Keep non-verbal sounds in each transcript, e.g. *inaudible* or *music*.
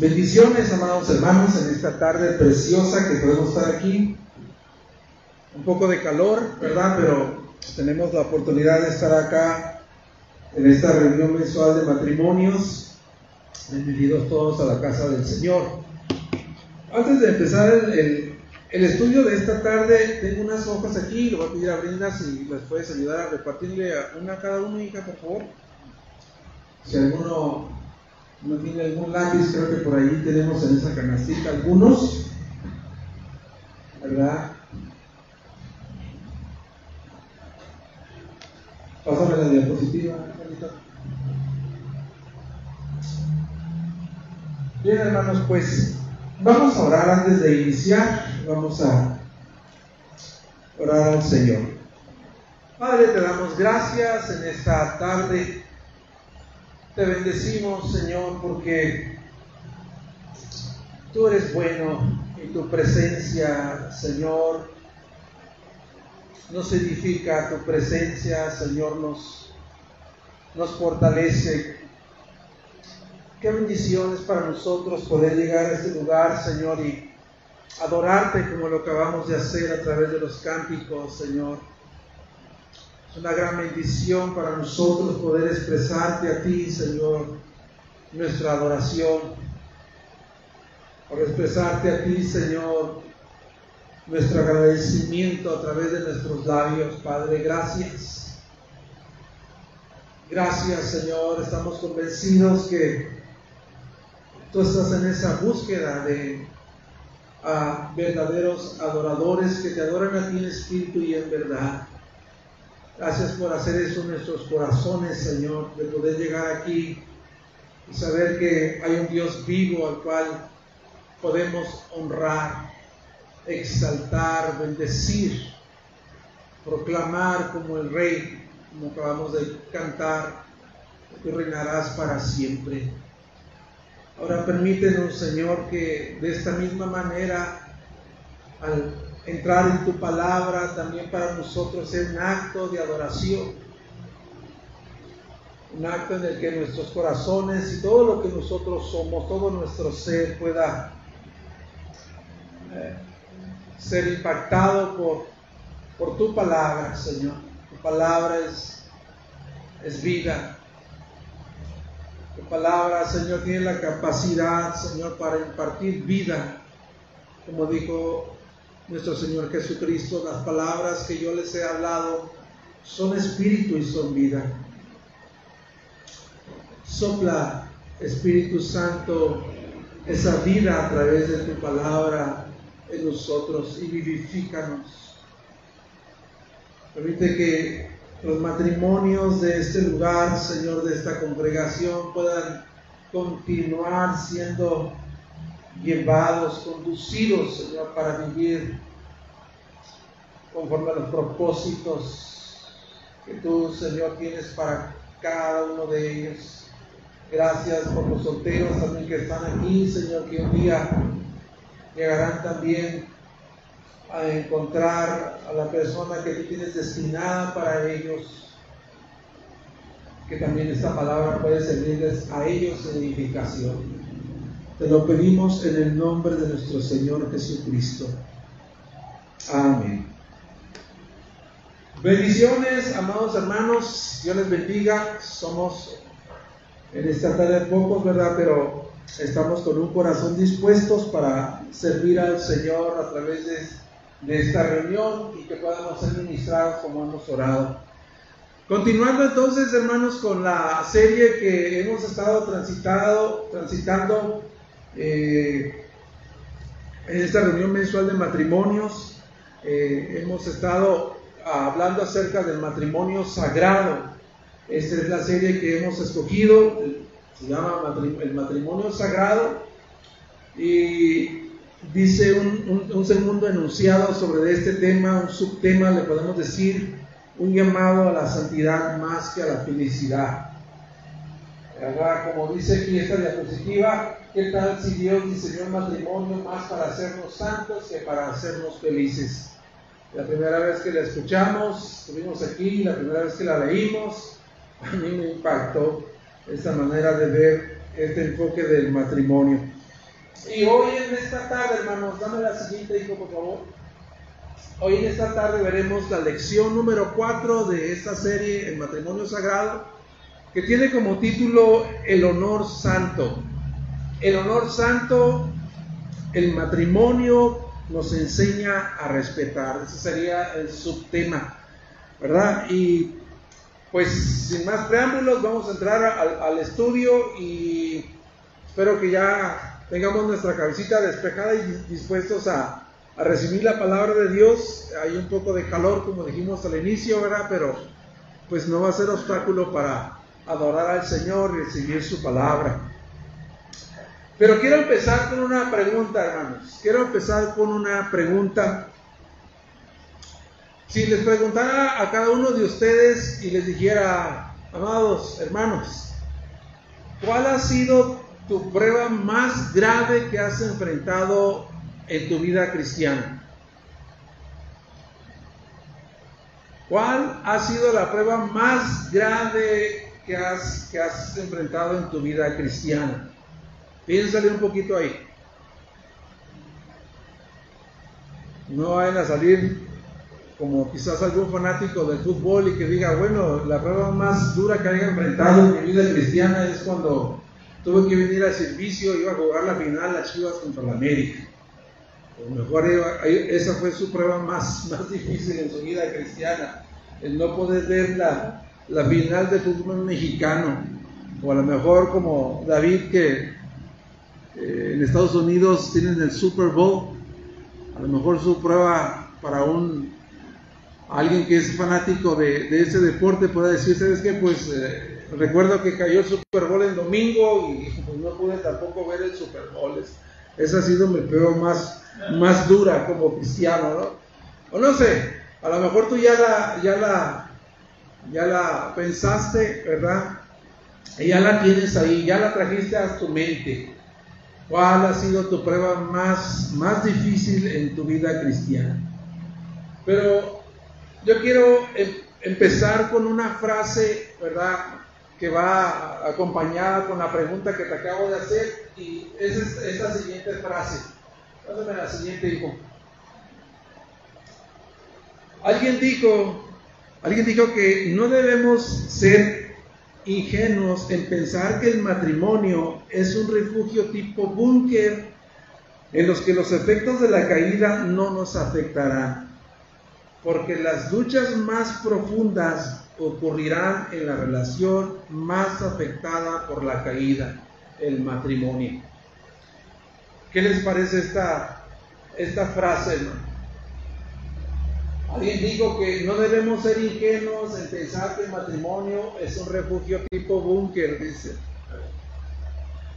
Bendiciones, amados hermanos, en esta tarde preciosa que podemos estar aquí. Un poco de calor, ¿verdad? Pero tenemos la oportunidad de estar acá en esta reunión mensual de matrimonios. Bienvenidos todos a la casa del Señor. Antes de empezar el, estudio de esta tarde, tengo unas hojas aquí, lo voy a pedir a Brenda si les puedes ayudar a repartirle una a cada uno, hija, por favor. Si alguno no tiene algún lápiz, creo que por ahí tenemos en esa canastita algunos, ¿verdad? Pásame la diapositiva, Bien, hermanos, pues vamos a orar antes de iniciar. Vamos a orar al Señor. Padre, te damos gracias en esta tarde te bendecimos, Señor, porque tú eres bueno y tu presencia, Señor, nos edifica, tu presencia, Señor, nos, nos fortalece. Qué bendiciones para nosotros poder llegar a este lugar, Señor, y adorarte como lo acabamos de hacer a través de los cánticos, Señor. Es una gran bendición para nosotros poder expresarte a ti, Señor, nuestra adoración. Por expresarte a ti, Señor, nuestro agradecimiento a través de nuestros labios, Padre. Gracias. Gracias, Señor. Estamos convencidos que tú estás en esa búsqueda de a verdaderos adoradores que te adoran a ti en espíritu y en verdad. Gracias por hacer eso en nuestros corazones, Señor, de poder llegar aquí y saber que hay un Dios vivo al cual podemos honrar, exaltar, bendecir, proclamar como el Rey, como acabamos de cantar, que reinarás para siempre. Ahora permítenos, Señor, que de esta misma manera, al entrar en tu palabra también para nosotros es un acto de adoración, un acto en el que nuestros corazones y todo lo que nosotros somos, todo nuestro ser pueda eh, ser impactado por, por tu palabra, Señor. Tu palabra es, es vida. Tu palabra, Señor, tiene la capacidad, Señor, para impartir vida, como dijo nuestro Señor Jesucristo, las palabras que yo les he hablado son espíritu y son vida. Sopla, Espíritu Santo, esa vida a través de tu palabra en nosotros y vivifícanos. Permite que los matrimonios de este lugar, Señor, de esta congregación, puedan continuar siendo llevados, conducidos, Señor, para vivir conforme a los propósitos que tú, Señor, tienes para cada uno de ellos. Gracias por los solteros también que están aquí, Señor, que un día llegarán también a encontrar a la persona que tú tienes destinada para ellos. Que también esta palabra puede servirles a ellos en edificación. Te lo pedimos en el nombre de nuestro Señor Jesucristo. Amén. Bendiciones, amados hermanos. Dios les bendiga. Somos en esta tarde pocos, ¿verdad? Pero estamos con un corazón dispuestos para servir al Señor a través de, de esta reunión y que podamos ser ministrados como hemos orado. Continuando entonces, hermanos, con la serie que hemos estado transitado, transitando eh, en esta reunión mensual de matrimonios eh, hemos estado hablando acerca del matrimonio sagrado. Esta es la serie que hemos escogido, se llama El matrimonio sagrado y dice un, un segundo enunciado sobre este tema, un subtema, le podemos decir, un llamado a la santidad más que a la felicidad. Como dice aquí esta diapositiva, ¿qué tal si Dios diseñó el matrimonio más para hacernos santos que para hacernos felices? La primera vez que la escuchamos, estuvimos aquí, la primera vez que la leímos, a mí me impactó esta manera de ver este enfoque del matrimonio. Y hoy en esta tarde, hermanos, dame la siguiente, hijo, por favor. Hoy en esta tarde veremos la lección número 4 de esta serie, El matrimonio sagrado que tiene como título El honor santo. El honor santo, el matrimonio nos enseña a respetar. Ese sería el subtema, ¿verdad? Y pues sin más preámbulos, vamos a entrar al, estudio y espero que ya tengamos nuestra cabecita despejada y dispuestos a, a recibir la palabra de Dios. Hay un poco de calor, como dijimos al inicio, ¿verdad? Pero pues no va a ser obstáculo para adorar al Señor y recibir su palabra. Pero quiero empezar con una pregunta, hermanos. Quiero empezar con una pregunta. Si les preguntara a cada uno de ustedes y les dijera, amados hermanos, ¿cuál ha sido tu prueba más grave que has enfrentado en tu vida cristiana? ¿Cuál ha sido la prueba más grave que has, que has enfrentado en tu vida cristiana. Piénsale un poquito ahí. No vayan a salir como quizás algún fanático del fútbol y que diga, bueno, la prueba más dura que haya enfrentado en mi vida cristiana es cuando tuve que venir al servicio, iba a jugar la final las Chivas contra la América. O mejor esa fue su prueba más, *laughs* más difícil en su vida cristiana, el no poder ver la, la final de fútbol mexicano, o a lo mejor como David que eh, en Estados Unidos tienen el Super Bowl, a lo mejor su prueba para un alguien que es fanático de, ese deporte puede decir, ¿sabes qué? Pues eh, recuerdo que cayó el Super Bowl el domingo y pues, no pude tampoco ver el Super Bowl. esa ha sido mi prueba más, más dura como cristiano, ¿no? O no sé, a lo mejor tú ya la, ya la ya la pensaste, ¿verdad? Y ya la tienes ahí, ya la trajiste a tu mente. ¿Cuál ha sido tu prueba más, más difícil en tu vida cristiana? Pero yo quiero em, empezar con una frase, ¿verdad? Que va acompañada con la pregunta que te acabo de hacer y es esta siguiente frase. Pásame la siguiente, hijo. Alguien dijo, Alguien dijo que no debemos ser ingenuos en pensar que el matrimonio es un refugio tipo búnker en los que los efectos de la caída no nos afectarán, porque las luchas más profundas ocurrirán en la relación más afectada por la caída, el matrimonio. ¿Qué les parece esta, esta frase? Alguien dijo que no debemos ser ingenuos en pensar que el matrimonio es un refugio tipo búnker, dice,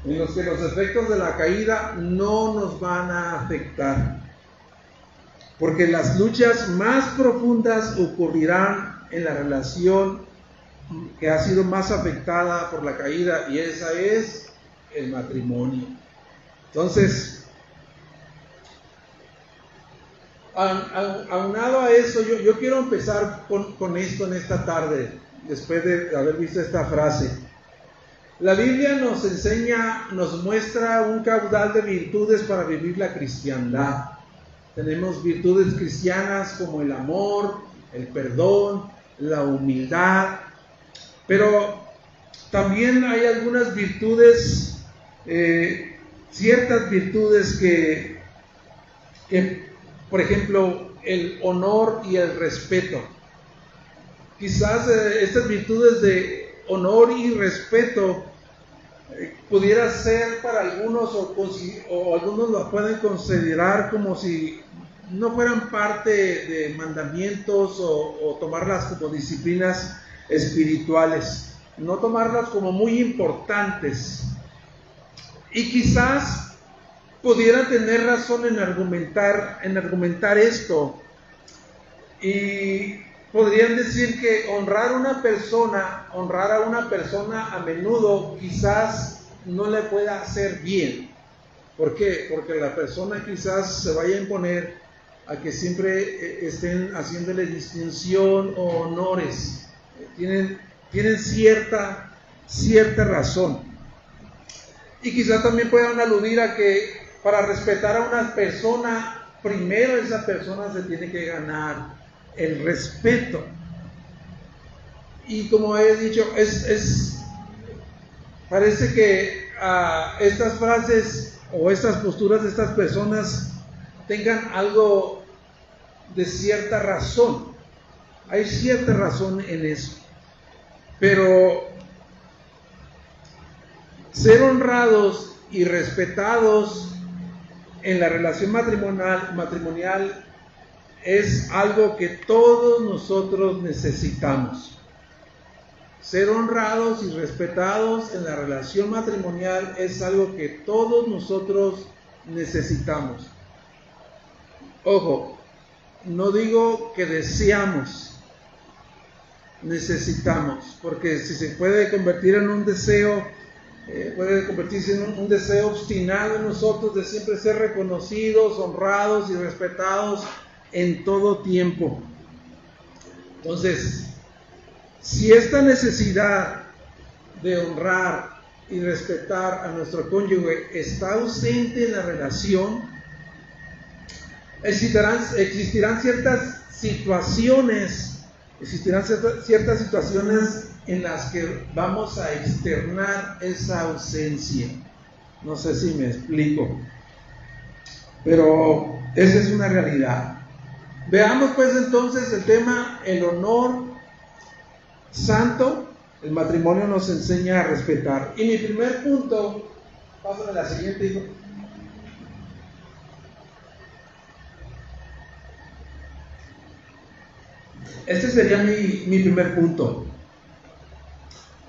en los que los efectos de la caída no nos van a afectar, porque las luchas más profundas ocurrirán en la relación que ha sido más afectada por la caída y esa es el matrimonio. Entonces, aunado a eso, yo, quiero empezar con, con, esto en esta tarde, después de haber visto esta frase. La Biblia nos enseña, nos muestra un caudal de virtudes para vivir la cristiandad. Tenemos virtudes cristianas como el amor, el perdón, la humildad, pero también hay algunas virtudes, eh, ciertas virtudes que, por ejemplo, el honor y el respeto. Quizás eh, estas virtudes de honor y respeto eh, pudiera ser para algunos o, algunos lo pueden considerar como si no fueran parte de mandamientos o, tomarlas como disciplinas espirituales, no tomarlas como muy importantes. Y quizás pudiera tener razón en argumentar, en argumentar esto. Y podrían decir que honrar a una persona, honrar a una persona a menudo quizás no le pueda hacer bien. ¿Por qué? Porque la persona quizás se vaya a imponer a que siempre eh, estén haciéndole distinción o honores. Tienen, tienen cierta, cierta razón. Y quizás también puedan aludir a que para respetar a una persona, primero esa persona se tiene que ganar el respeto. Y como he dicho, es, es parece que ah, estas frases o estas posturas de estas personas tengan algo de cierta razón. Hay cierta razón en eso. Pero ser honrados y respetados en la relación matrimonial, matrimonial es algo que todos nosotros necesitamos. Ser honrados y respetados en la relación matrimonial es algo que todos nosotros necesitamos. Ojo, no digo que deseamos, necesitamos, porque si se puede convertir en un deseo, eh, puede convertirse en un deseo obstinado en nosotros de siempre ser reconocidos, honrados y respetados en todo tiempo. Entonces, si esta necesidad de honrar y respetar a nuestro cónyuge está ausente en la relación, existirán, existirán ciertas situaciones, existirán ciertas situaciones en las que vamos a externar esa ausencia. No sé si me explico, pero esa es una realidad. Veamos pues entonces el tema, el honor santo, el matrimonio nos enseña a respetar. Y mi primer punto, pásame la siguiente, Este sería mi, mi primer punto.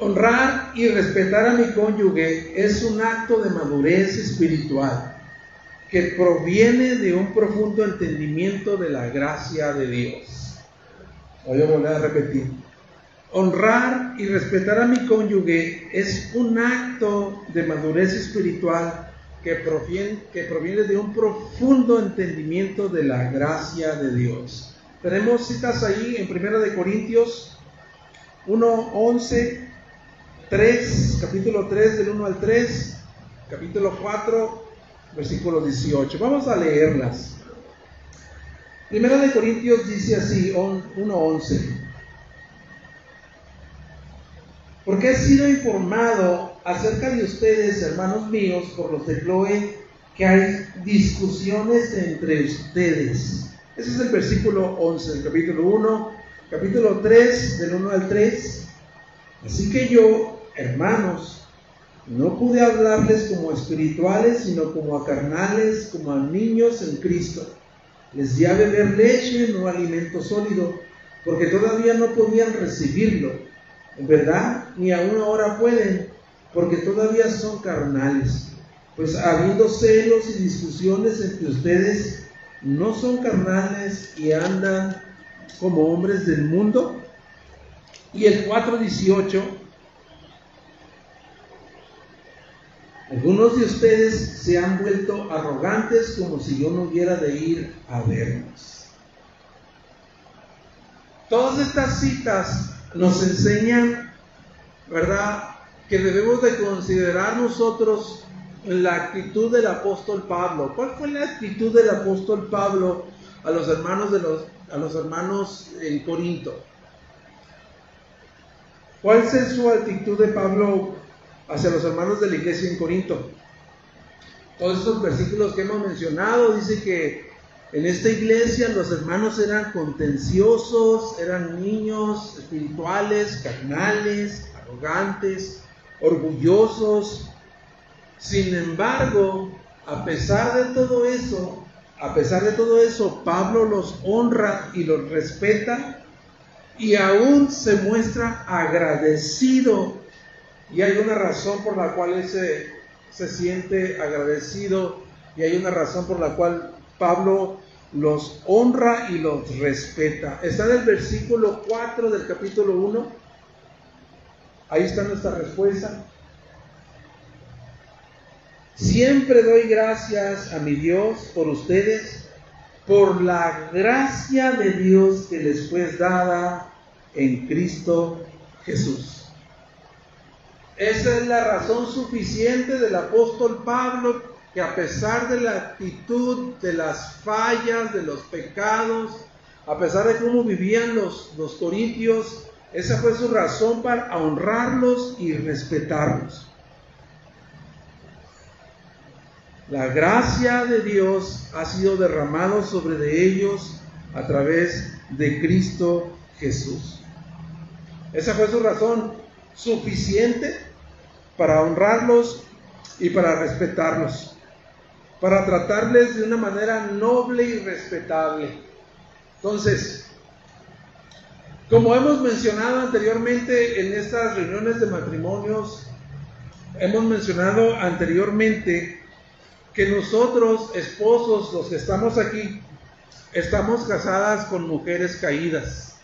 Honrar y respetar a mi cónyuge es un acto de madurez espiritual que proviene de un profundo entendimiento de la gracia de Dios. Voy a volver a repetir. Honrar y respetar a mi cónyuge es un acto de madurez espiritual que proviene, que proviene de un profundo entendimiento de la gracia de Dios. Tenemos citas ahí en 1 de Corintios 1, 11, 3, capítulo 3 del 1 al 3, capítulo 4, versículo 18. Vamos a leerlas. Primera de Corintios dice así, 1.11. Porque he sido informado acerca de ustedes, hermanos míos, por los de Chloe, que hay discusiones entre ustedes. Ese es el versículo 11 del capítulo 1, capítulo 3, del 1 al 3. Así que yo, hermanos, no pude hablarles como espirituales, sino como a carnales, como a niños en Cristo. Les di a beber leche, no alimento sólido, porque todavía no podían recibirlo. En verdad, ni aún ahora pueden, porque todavía son carnales. Pues habiendo celos y discusiones entre ustedes, ¿no son carnales y andan como hombres del mundo? Y el 4.18 Algunos de ustedes se han vuelto arrogantes como si yo no hubiera de ir a vernos. Todas estas citas nos enseñan, ¿verdad?, que debemos de considerar nosotros la actitud del apóstol Pablo. ¿Cuál fue la actitud del apóstol Pablo a los hermanos de los a los hermanos en Corinto? ¿Cuál es su actitud de Pablo hacia los hermanos de la iglesia en Corinto. Todos estos versículos que hemos mencionado dice que en esta iglesia los hermanos eran contenciosos, eran niños espirituales, carnales, arrogantes, orgullosos. Sin embargo, a pesar de todo eso, a pesar de todo eso, Pablo los honra y los respeta y aún se muestra agradecido y hay una razón por la cual él se, siente agradecido y hay una razón por la cual Pablo los honra y los respeta. Está en el versículo 4 del capítulo 1. Ahí está nuestra respuesta. Siempre doy gracias a mi Dios por ustedes, por la gracia de Dios que les fue dada en Cristo Jesús. Esa es la razón suficiente del apóstol Pablo que a pesar de la actitud, de las fallas, de los pecados, a pesar de cómo vivían los, los corintios, esa fue su razón para honrarlos y respetarlos. La gracia de Dios ha sido derramado sobre de ellos a través de Cristo Jesús. Esa fue su razón suficiente para honrarlos y para respetarlos para tratarles de una manera noble y respetable. Entonces, como hemos mencionado anteriormente en estas reuniones de matrimonios, hemos mencionado anteriormente que nosotros, esposos, los que estamos aquí, estamos casadas con mujeres caídas.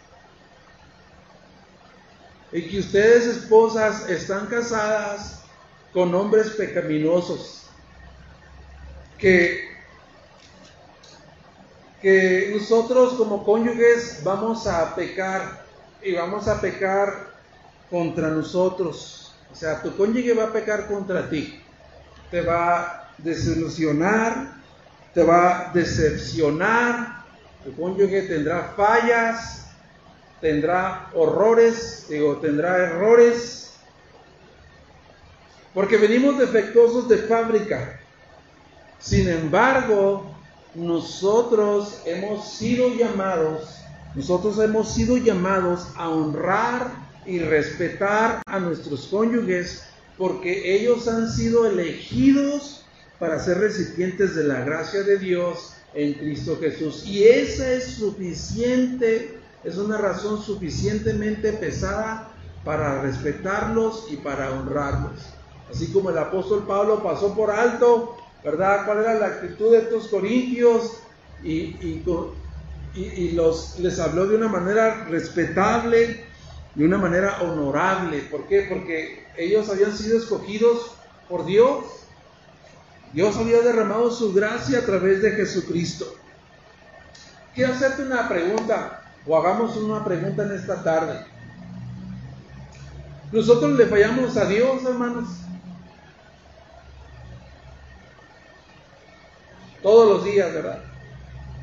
Y que ustedes, esposas, están casadas con hombres pecaminosos que, que nosotros como cónyuges vamos a pecar y vamos a pecar contra nosotros. O sea, tu cónyuge va a pecar contra ti. Te va desilusionar, te va a decepcionar. Tu cónyuge tendrá fallas, tendrá horrores, digo, tendrá errores. Porque venimos defectuosos de fábrica. Sin embargo, nosotros hemos sido llamados, nosotros hemos sido llamados a honrar y respetar a nuestros cónyuges porque ellos han sido elegidos para ser recipientes de la gracia de Dios en Cristo Jesús. Y esa es suficiente, es una razón suficientemente pesada para respetarlos y para honrarlos. Así como el apóstol Pablo pasó por alto ¿verdad? ¿Cuál era la actitud de estos corintios? Y, y, los, les habló de una manera respetable, de una manera honorable. ¿Por qué? Porque ellos habían sido escogidos por Dios. Dios había derramado su gracia a través de Jesucristo. Quiero hacerte una pregunta, o hagamos una pregunta en esta tarde. Nosotros le fallamos a Dios, hermanos. Todos los días, ¿verdad?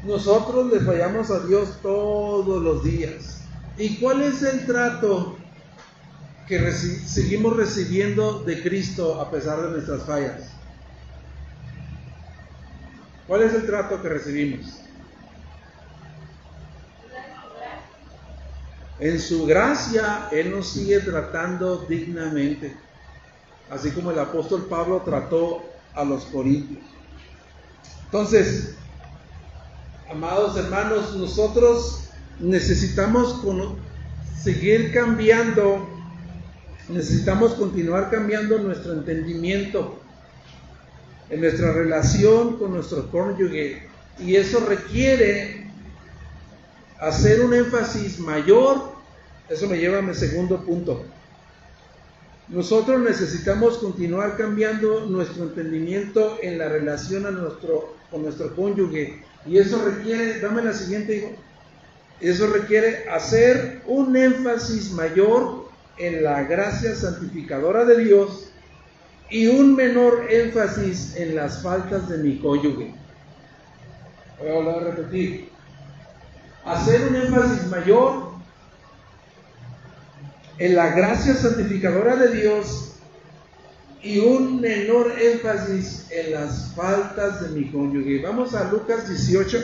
Nosotros le fallamos a Dios todos los días. ¿Y cuál es el trato que seguimos recibiendo de Cristo a pesar de nuestras fallas? ¿Cuál es el trato que recibimos? En su gracia, Él nos sigue tratando dignamente, así como el apóstol Pablo trató a los corintios. Entonces, amados hermanos, nosotros necesitamos seguir cambiando, necesitamos continuar cambiando nuestro entendimiento en nuestra relación con nuestro cónyuge. Y eso requiere hacer un énfasis mayor. Eso me lleva a mi segundo punto. Nosotros necesitamos continuar cambiando nuestro entendimiento en la relación a nuestro con nuestro cónyuge. Y eso requiere, dame la siguiente, hijo. Eso requiere hacer un énfasis mayor en la gracia santificadora de Dios y un menor énfasis en las faltas de mi cónyuge. Voy a volver a repetir. Hacer un énfasis mayor en la gracia santificadora de Dios y un menor énfasis en las faltas de mi cónyuge. Vamos a Lucas 18.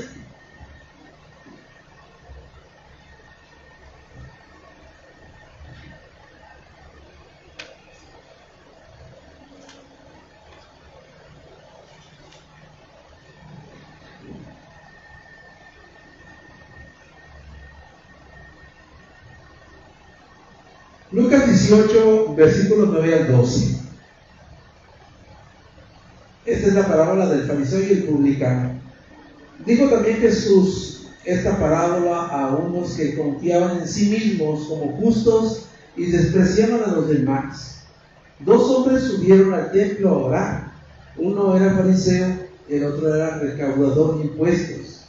Lucas 18, versículos 9 al 12. Esta es la parábola del fariseo y el publicano. Dijo también Jesús esta parábola a unos que confiaban en sí mismos como justos y despreciaban a los demás. Dos hombres subieron al templo a orar. Uno era fariseo, el otro era recaudador de impuestos.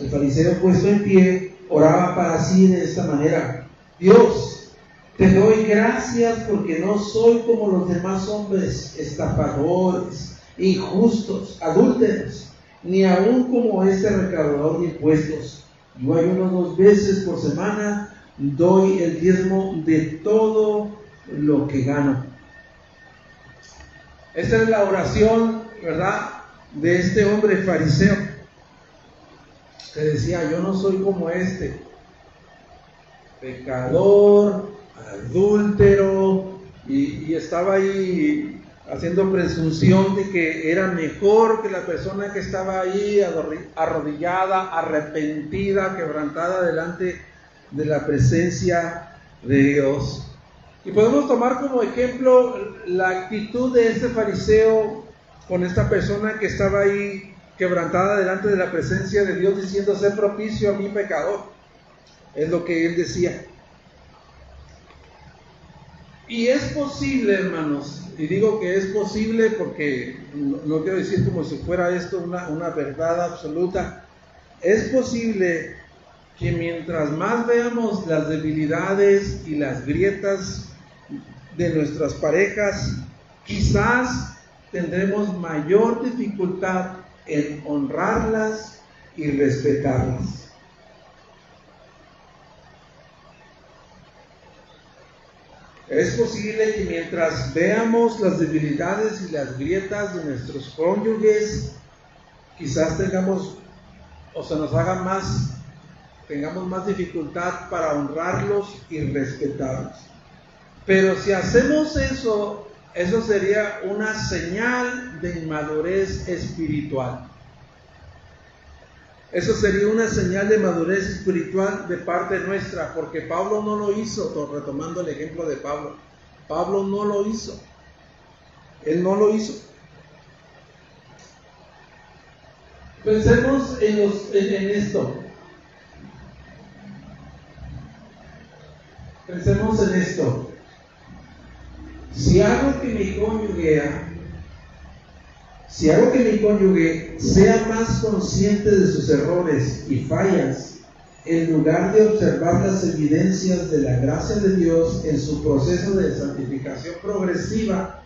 El fariseo puesto en pie oraba para sí de esta manera. Dios, te doy gracias porque no soy como los demás hombres, estafadores, injustos, adúlteros, ni aún como este recaudador de impuestos. Yo ayuno dos veces por semana, doy el diezmo de todo lo que gano. Esta es la oración, ¿verdad? De este hombre fariseo que decía, yo no soy como este, pecador, adúltero, y, estaba ahí haciendo presunción de que era mejor que la persona que estaba ahí arrodillada, arrepentida, quebrantada delante de la presencia de Dios. Y podemos tomar como ejemplo la actitud de este fariseo con esta persona que estaba ahí quebrantada delante de la presencia de Dios diciendo ser propicio a mi pecador. Es lo que él decía. Y es posible, hermanos, y digo que es posible porque no, quiero decir como si fuera esto una, una verdad absoluta, es posible que mientras más veamos las debilidades y las grietas de nuestras parejas, quizás tendremos mayor dificultad en honrarlas y respetarlas. Es posible que mientras veamos las debilidades y las grietas de nuestros cónyuges, quizás tengamos o se nos haga más, tengamos más dificultad para honrarlos y respetarlos. Pero si hacemos eso, eso sería una señal de inmadurez espiritual. Eso sería una señal de madurez espiritual de parte nuestra, porque Pablo no lo hizo, retomando el ejemplo de Pablo. Pablo no lo hizo. Él no lo hizo. Pensemos en, esto. Pensemos en esto. Si hago que mi cónyuge si hago que mi cónyuge sea más consciente de sus errores y fallas, en lugar de observar las evidencias de la gracia de Dios en su proceso de santificación progresiva,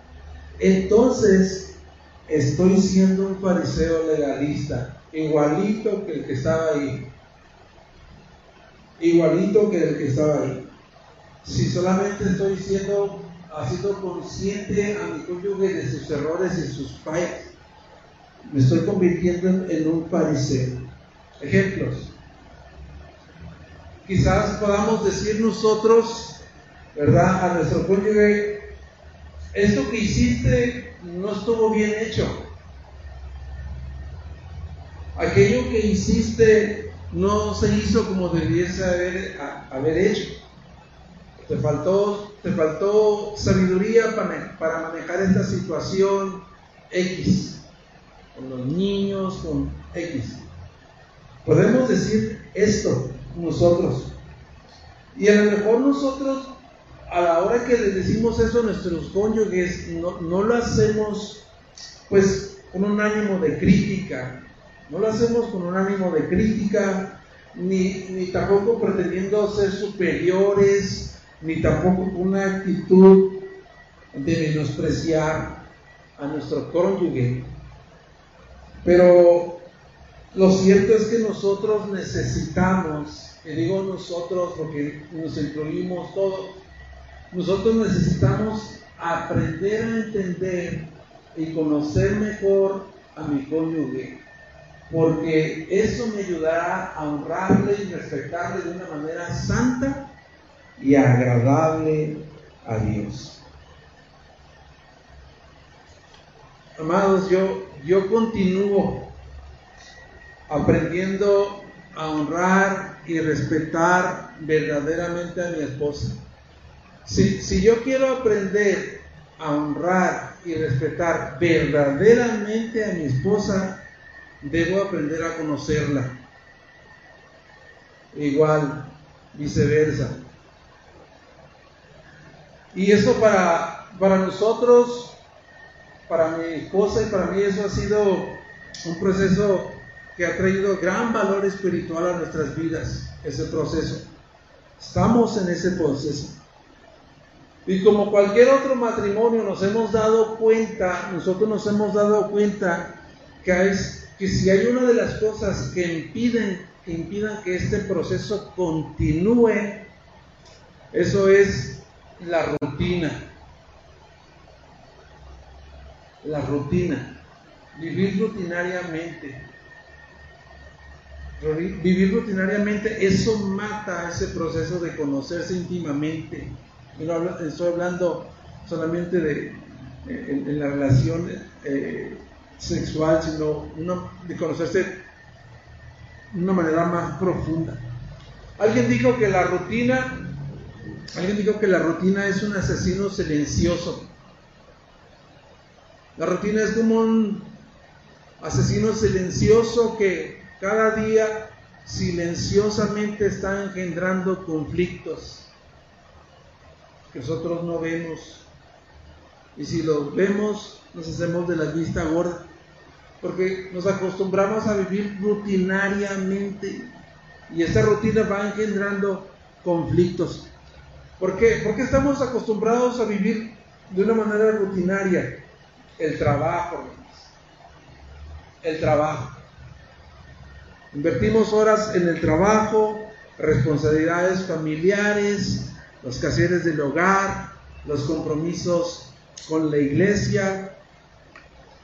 entonces estoy siendo un fariseo legalista, igualito que el que estaba ahí. Igualito que el que estaba ahí. Si solamente estoy siendo, sido consciente a mi cónyuge de sus errores y sus fallas, me estoy convirtiendo en un fariseo. Ejemplos. Quizás podamos decir nosotros, ¿verdad? A nuestro cónyuge, esto que hiciste no estuvo bien hecho. Aquello que hiciste no se hizo como debiese haber, hecho. Te faltó, te faltó sabiduría para, para manejar esta situación X con los niños, con X. Podemos decir esto nosotros. Y a lo mejor nosotros, a la hora que les decimos eso a nuestros cónyuges, no, no lo hacemos pues con un ánimo de crítica, no lo hacemos con un ánimo de crítica, ni, ni tampoco pretendiendo ser superiores, ni tampoco con una actitud de menospreciar a nuestro cónyuge. Pero lo cierto es que nosotros necesitamos, y digo nosotros porque nos incluimos todos, nosotros necesitamos aprender a entender y conocer mejor a mi cónyuge, porque eso me ayudará a honrarle y respetarle de una manera santa y agradable a Dios. Amados, yo, yo continúo aprendiendo a honrar y respetar verdaderamente a mi esposa. Si, si yo quiero aprender a honrar y respetar verdaderamente a mi esposa, debo aprender a conocerla. Igual, viceversa. Y eso para, para nosotros, para mi esposa y para mí, eso ha sido un proceso que ha traído gran valor espiritual a nuestras vidas, ese proceso. Estamos en ese proceso. Y como cualquier otro matrimonio nos hemos dado cuenta, nosotros nos hemos dado cuenta que, si hay una de las cosas que impiden, que impidan que este proceso continúe, eso es la rutina. La rutina. Vivir rutinariamente. Vivir rutinariamente, eso mata ese proceso de conocerse íntimamente. Y no estoy hablando solamente de en, la relación eh, sexual, sino de conocerse de una manera más profunda. Alguien dijo que la rutina, alguien dijo que la rutina es un asesino silencioso. La rutina es como un asesino silencioso que cada día silenciosamente está engendrando conflictos que nosotros no vemos. Y si los vemos, nos hacemos de la vista gorda. Porque nos acostumbramos a vivir rutinariamente. Y esta rutina va engendrando conflictos. ¿Por qué? Porque estamos acostumbrados a vivir de una manera rutinaria. El trabajo, el trabajo. Invertimos horas en el trabajo, responsabilidades familiares, los quehaceres del hogar, los compromisos con la iglesia.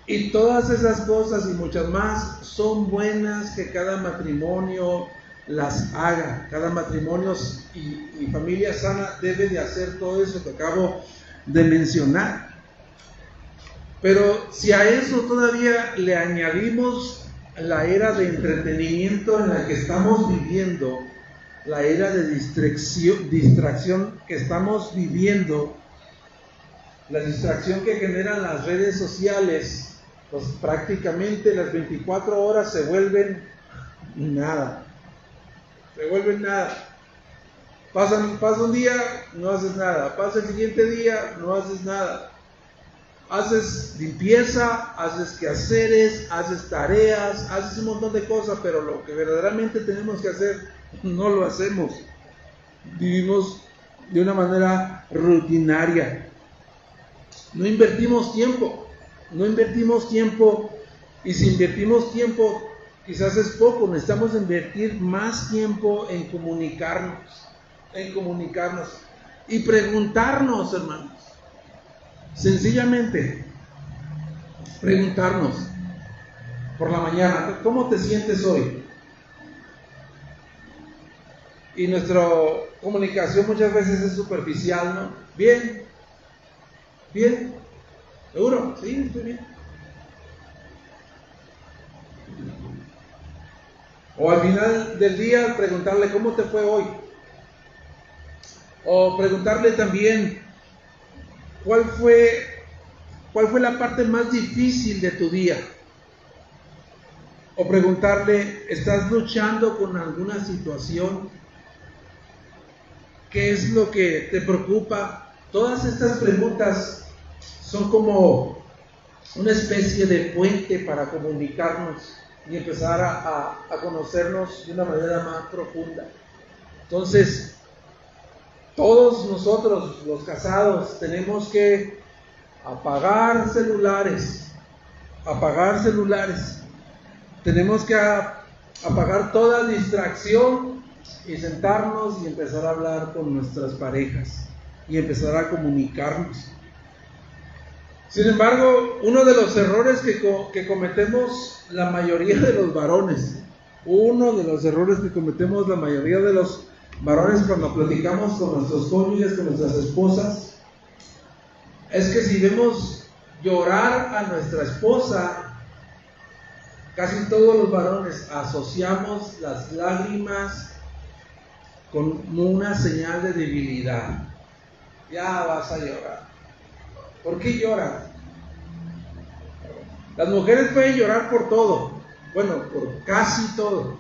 Y todas esas cosas y muchas más son buenas que cada matrimonio las haga. Cada matrimonio y, y familia sana debe de hacer todo eso que acabo de mencionar. Pero si a eso todavía le añadimos la era de entretenimiento en la que estamos viviendo, la era de distracción, que estamos viviendo, la distracción que generan las redes sociales, pues prácticamente las 24 horas se vuelven nada, se vuelven nada. Pasan, pasa un día, no haces nada, pasa el siguiente día, no haces nada. Haces limpieza, haces quehaceres, haces tareas, haces un montón de cosas, pero lo que verdaderamente tenemos que hacer no lo hacemos. Vivimos de una manera rutinaria. No invertimos tiempo, no invertimos tiempo y si invertimos tiempo quizás es poco, necesitamos invertir más tiempo en comunicarnos, en comunicarnos y preguntarnos, hermanos. Sencillamente, preguntarnos por la mañana, ¿cómo te sientes hoy? y nuestra comunicación muchas veces es superficial, ¿no? Bien, bien, seguro, sí, estoy bien. O al final del día preguntarle cómo te fue hoy. O preguntarle también cuál fue cuál fue la parte más difícil de tu día. O preguntarle, ¿estás luchando con alguna situación ¿Qué es lo que te preocupa? Todas estas preguntas son como una especie de puente para comunicarnos y empezar a, conocernos de una manera más profunda. Entonces, todos nosotros, los casados, tenemos que apagar celulares, apagar celulares. Tenemos que apagar toda distracción y sentarnos y empezar a hablar con nuestras parejas y empezar a comunicarnos. Sin embargo, uno de los errores que, cometemos la mayoría de los varones, uno de los errores que cometemos la mayoría de los varones cuando platicamos con nuestros cónyuges, con nuestras esposas, es que si vemos llorar a nuestra esposa, casi todos los varones asociamos las lágrimas con una señal de debilidad. Ya vas a llorar. ¿Por qué lloras? Las mujeres pueden llorar por todo. bueno, por casi todo.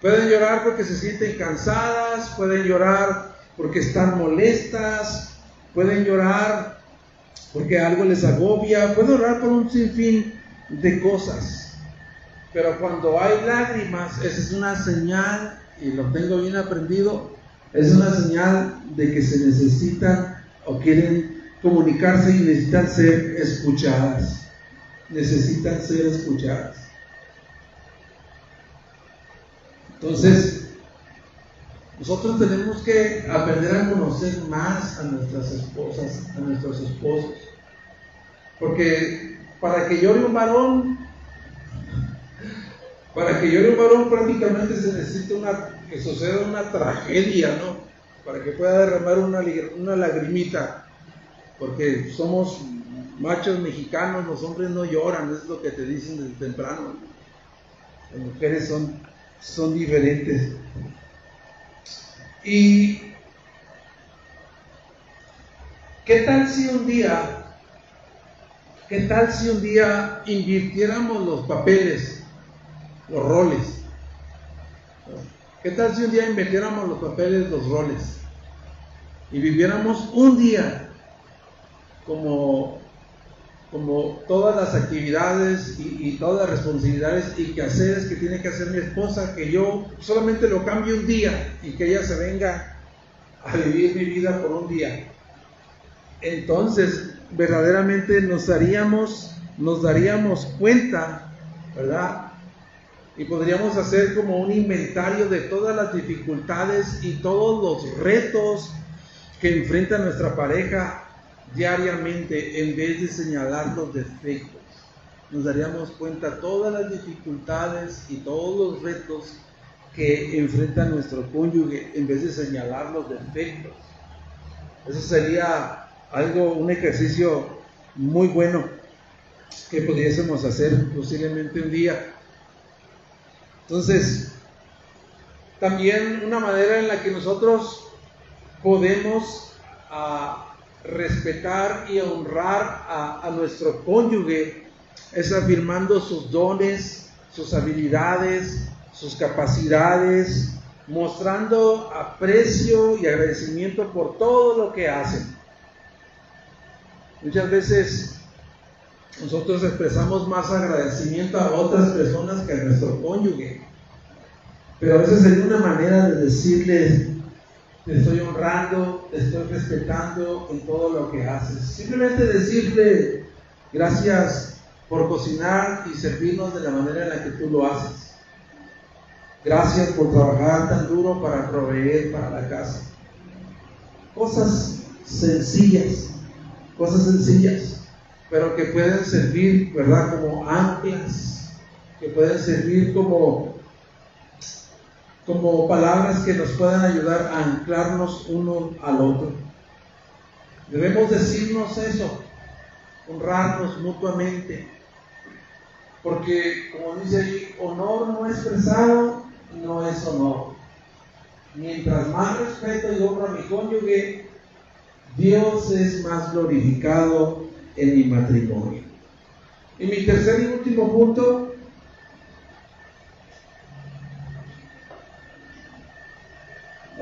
Pueden llorar porque se sienten cansadas, pueden llorar porque están molestas, pueden llorar porque algo les agobia, pueden llorar por un sinfín de cosas. Pero cuando hay lágrimas, esa es una señal, y lo tengo bien aprendido, es una señal de que se necesitan o quieren comunicarse y necesitan ser escuchadas. Necesitan ser escuchadas. Entonces, nosotros tenemos que aprender a conocer más a nuestras esposas, a nuestros esposos. Porque para que llore un varón, para que llore un varón prácticamente se necesita una, que suceda una tragedia, ¿no? Para que pueda derramar una, una lagrimita. Porque somos machos mexicanos, los hombres no lloran, es lo que te dicen desde temprano. Las mujeres son, son diferentes. Y ¿qué tal si un día, qué tal si un día invirtiéramos los papeles, los roles? ¿Qué tal si un día invirtiéramos los papeles, los roles? Y viviéramos un día como, como todas las actividades y, y, todas las responsabilidades y quehaceres que tiene que hacer mi esposa, que yo solamente lo cambie un día y que ella se venga a vivir mi vida por un día. Entonces, verdaderamente nos daríamos, nos daríamos cuenta, ¿verdad? Y podríamos hacer como un inventario de todas las dificultades y todos los retos que enfrenta nuestra pareja diariamente en vez de señalar los defectos. Nos daríamos cuenta todas las dificultades y todos los retos que enfrenta nuestro cónyuge en vez de señalar los defectos. Eso sería algo, un ejercicio muy bueno que pudiésemos hacer posiblemente un día. Entonces, también una manera en la que nosotros podemos uh, respetar y honrar a, nuestro cónyuge es afirmando sus dones, sus habilidades, sus capacidades, mostrando aprecio y agradecimiento por todo lo que hacen. Muchas veces nosotros expresamos más agradecimiento a otras personas que a nuestro cónyuge, pero a veces hay una manera de decirles, te estoy honrando, te estoy respetando en todo lo que haces. Simplemente decirle gracias por cocinar y servirnos de la manera en la que tú lo haces. Gracias por trabajar tan duro para proveer para la casa. Cosas sencillas, cosas sencillas, pero que pueden servir, ¿verdad? Como anclas, que pueden servir como como palabras que nos puedan ayudar a anclarnos uno al otro. Debemos decirnos eso, honrarnos mutuamente, porque como dice ahí, honor no expresado no es honor. Mientras más respeto y honro a mi cónyuge, Dios es más glorificado en mi matrimonio. Y mi tercer y último punto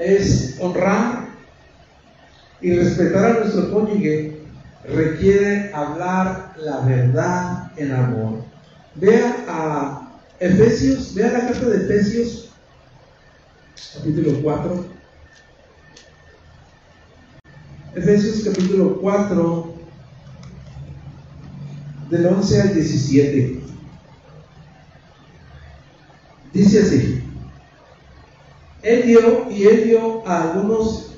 es honrar y respetar a nuestro cónyuge requiere hablar la verdad en amor. Vea a Efesios, vea la carta de Efesios, capítulo 4. Efesios capítulo 4, del 11 al 17. Dice así. Él dio y él dio a algunos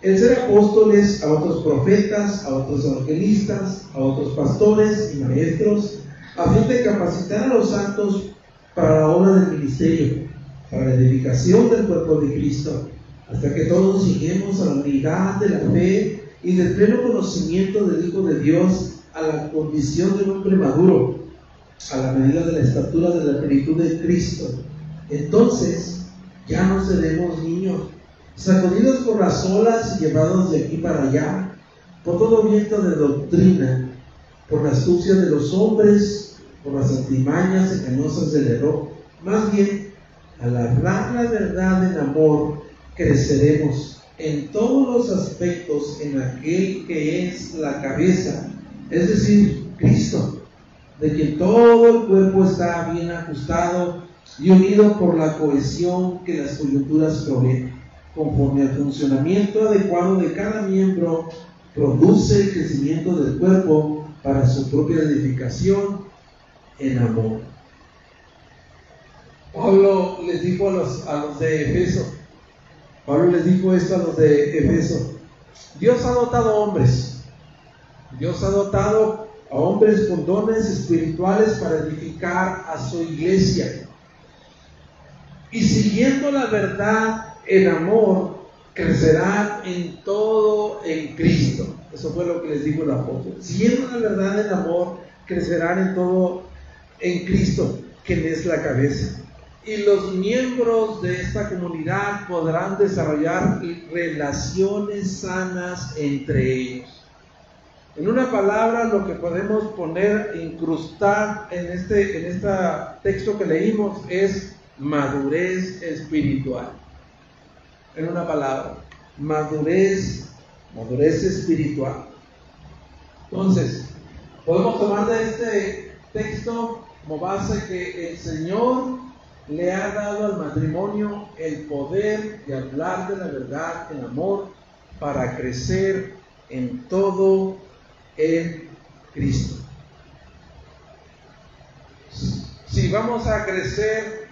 el ser apóstoles, a otros profetas, a otros evangelistas, a otros pastores y maestros, a fin de capacitar a los santos para la obra del ministerio, para la edificación del cuerpo de Cristo, hasta que todos lleguemos a la unidad de la fe y del pleno conocimiento del Hijo de Dios, a la condición de un hombre maduro, a la medida de la estatura de la plenitud de Cristo. Entonces, ya no seremos niños, sacudidos por las olas y llevados de aquí para allá, por todo viento de doctrina, por la astucia de los hombres por las artimañas engañosas del error. Más bien, al hablar la verdad en amor, creceremos en todos los aspectos en aquel que es la cabeza, es decir, Cristo, de quien todo el cuerpo está bien ajustado y unido por la cohesión que las coyunturas proveen, conforme al funcionamiento adecuado de cada miembro, produce el crecimiento del cuerpo para su propia edificación en amor. Pablo les dijo a los, a los de Efeso, Pablo les dijo esto a los de Efeso, Dios ha dotado hombres, Dios ha dotado a hombres con dones espirituales para edificar a su iglesia. Y siguiendo la verdad en amor, crecerán en todo en Cristo. Eso fue lo que les dijo el apóstol. Siguiendo la verdad en amor, crecerán en todo en Cristo, quien es la cabeza. Y los miembros de esta comunidad podrán desarrollar relaciones sanas entre ellos. En una palabra, lo que podemos poner, incrustar en este, en este texto que leímos es madurez espiritual. En una palabra, madurez, madurez espiritual. Entonces, podemos tomar de este texto como base que el Señor le ha dado al matrimonio el poder de hablar de la verdad en amor para crecer en todo en Cristo. Si vamos a crecer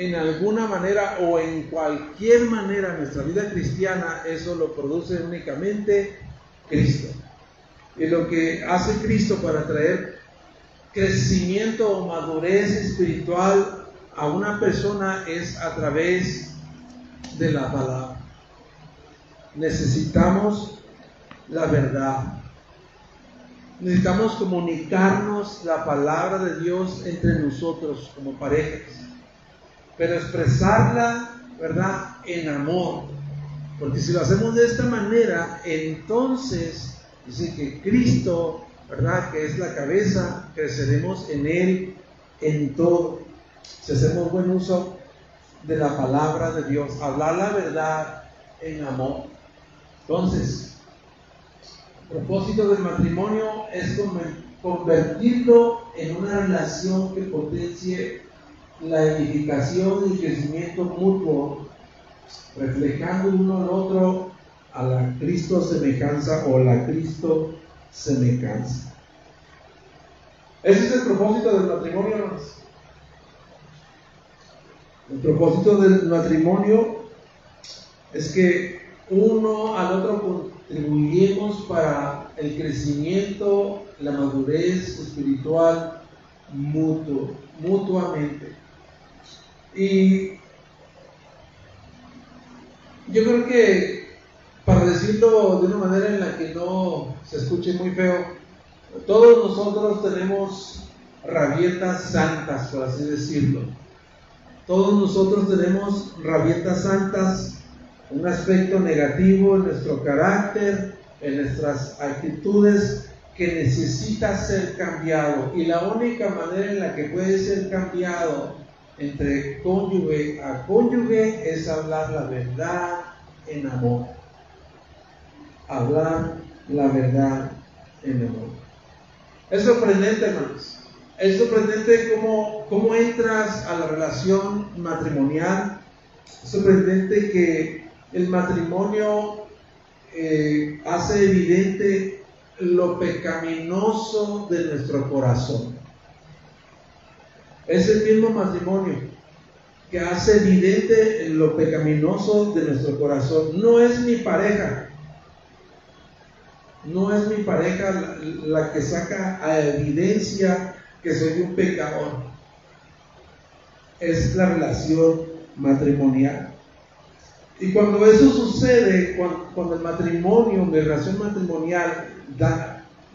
en alguna manera o en cualquier manera nuestra vida cristiana, eso lo produce únicamente Cristo. Y lo que hace Cristo para traer crecimiento o madurez espiritual a una persona es a través de la palabra. Necesitamos la verdad. Necesitamos comunicarnos la palabra de Dios entre nosotros como parejas, pero expresarla, ¿verdad?, en amor. Porque si lo hacemos de esta manera, entonces dice que Cristo ¿verdad? Que es la cabeza, creceremos en Él en todo. Si hacemos buen uso de la palabra de Dios, hablar la verdad en amor. Entonces, el propósito del matrimonio es convertirlo en una relación que potencie la edificación y crecimiento mutuo, reflejando uno al otro a la Cristo semejanza o la Cristo se me cansa. Ese es el propósito del matrimonio. El propósito del matrimonio es que uno al otro contribuyemos para el crecimiento, la madurez espiritual mutuo, mutuamente. Y yo creo que para decirlo de una manera en la que no se escuche muy feo, todos nosotros tenemos rabietas santas, por así decirlo. Todos nosotros tenemos rabietas santas, un aspecto negativo en nuestro carácter, en nuestras actitudes que necesita ser cambiado. Y la única manera en la que puede ser cambiado entre cónyuge a cónyuge es hablar la verdad en amor hablar la verdad en amor. Es sorprendente, hermanos. Es sorprendente cómo, cómo entras a la relación matrimonial. Es sorprendente que el matrimonio eh, hace evidente lo pecaminoso de nuestro corazón. Es el mismo matrimonio que hace evidente lo pecaminoso de nuestro corazón. No es mi pareja, no es mi pareja la, que saca a evidencia que soy un pecador. Es la relación matrimonial. Y cuando eso sucede, cuando, el matrimonio, mi relación matrimonial,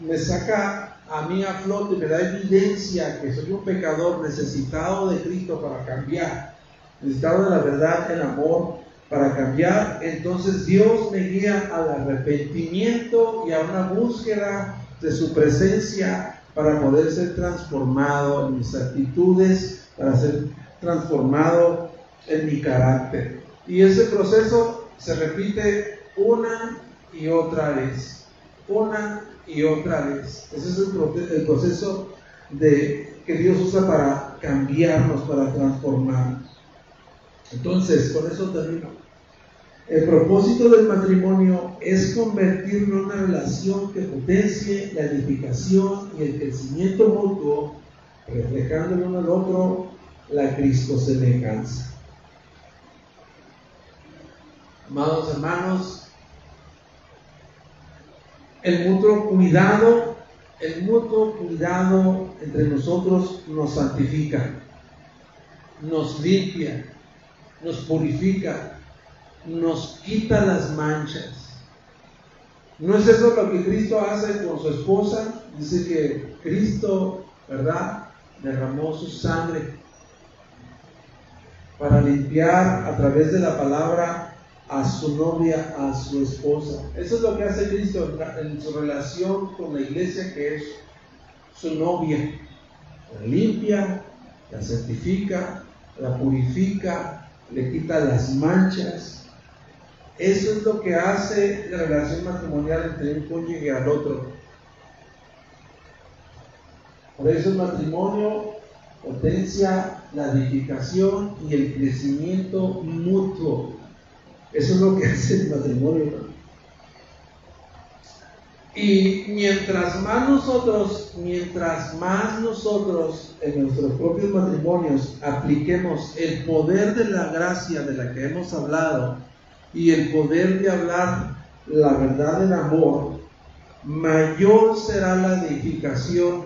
me saca a mí a flote, me da evidencia que soy un pecador necesitado de Cristo para cambiar, necesitado de la verdad, el amor, para cambiar, entonces Dios me guía al arrepentimiento y a una búsqueda de su presencia para poder ser transformado en mis actitudes, para ser transformado en mi carácter. Y ese proceso se repite una y otra vez, una y otra vez. Ese es el, proceso de, que Dios usa para cambiarnos, para transformarnos. Entonces, con eso termino. El propósito del matrimonio es convertirlo en una relación que potencie la edificación y el crecimiento mutuo, reflejando el uno al otro la Cristo semejanza. Amados hermanos, el mutuo cuidado, el mutuo cuidado entre nosotros nos santifica, nos limpia, nos purifica, nos quita las manchas. ¿No es eso lo que Cristo hace con su esposa? Dice que Cristo, ¿verdad? Derramó su sangre para limpiar a través de la palabra a su novia, a su esposa. Eso es lo que hace Cristo en su relación con la iglesia que es su novia. La limpia, la certifica, la purifica, le quita las manchas, eso es lo que hace la relación matrimonial entre un cónyuge al otro. Por eso el matrimonio potencia la edificación y el crecimiento mutuo. Eso es lo que *laughs* hace el matrimonio. Y mientras más nosotros, mientras más nosotros en nuestros propios matrimonios apliquemos el poder de la gracia de la que hemos hablado, y el poder de hablar la verdad en amor, mayor será la edificación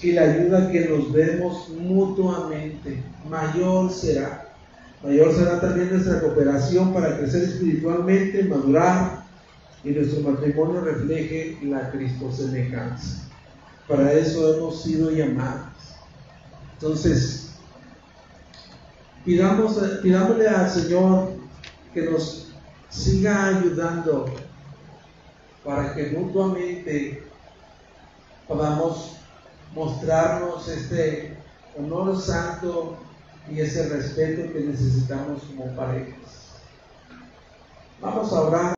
y la ayuda que nos demos mutuamente. Mayor será. Mayor será también nuestra cooperación para crecer espiritualmente, madurar y nuestro matrimonio refleje la Cristo semejanza. Para eso hemos sido llamados. Entonces, pidamos, pidámosle al Señor que nos siga ayudando para que mutuamente podamos mostrarnos este honor santo y ese respeto que necesitamos como parejas. Vamos a orar.